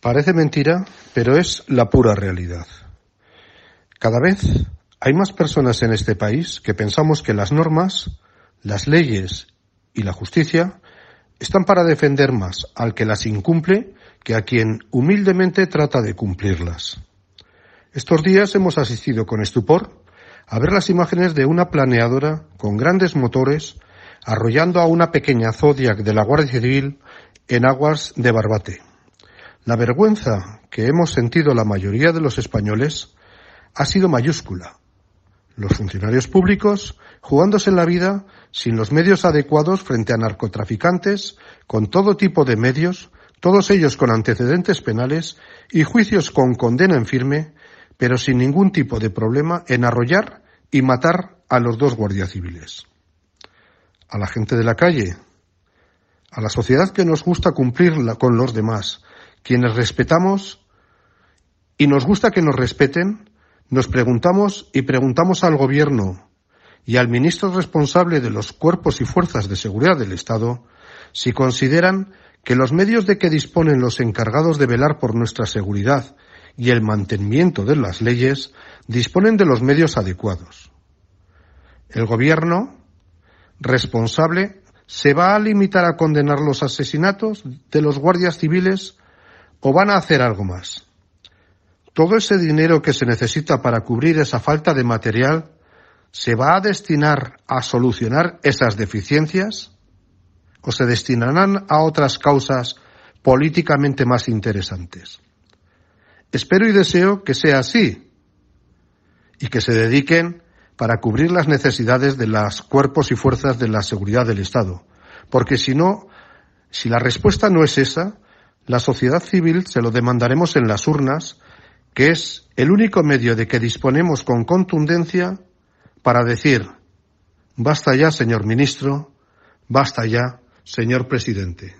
Parece mentira, pero es la pura realidad. Cada vez hay más personas en este país que pensamos que las normas, las leyes y la justicia están para defender más al que las incumple que a quien humildemente trata de cumplirlas. Estos días hemos asistido con estupor a ver las imágenes de una planeadora con grandes motores arrollando a una pequeña Zodiac de la Guardia Civil en aguas de Barbate. La vergüenza que hemos sentido la mayoría de los españoles ha sido mayúscula. Los funcionarios públicos jugándose la vida sin los medios adecuados frente a narcotraficantes, con todo tipo de medios, todos ellos con antecedentes penales y juicios con condena en firme, pero sin ningún tipo de problema en arrollar y matar a los dos guardias civiles. A la gente de la calle, a la sociedad que nos gusta cumplirla con los demás, quienes respetamos y nos gusta que nos respeten, nos preguntamos y preguntamos al Gobierno y al ministro responsable de los cuerpos y fuerzas de seguridad del Estado si consideran que los medios de que disponen los encargados de velar por nuestra seguridad y el mantenimiento de las leyes disponen de los medios adecuados. El Gobierno responsable se va a limitar a condenar los asesinatos de los guardias civiles o van a hacer algo más. Todo ese dinero que se necesita para cubrir esa falta de material se va a destinar a solucionar esas deficiencias o se destinarán a otras causas políticamente más interesantes. Espero y deseo que sea así y que se dediquen para cubrir las necesidades de los cuerpos y fuerzas de la seguridad del Estado. Porque si no, si la respuesta no es esa, la sociedad civil se lo demandaremos en las urnas, que es el único medio de que disponemos con contundencia para decir basta ya, señor ministro, basta ya, señor presidente.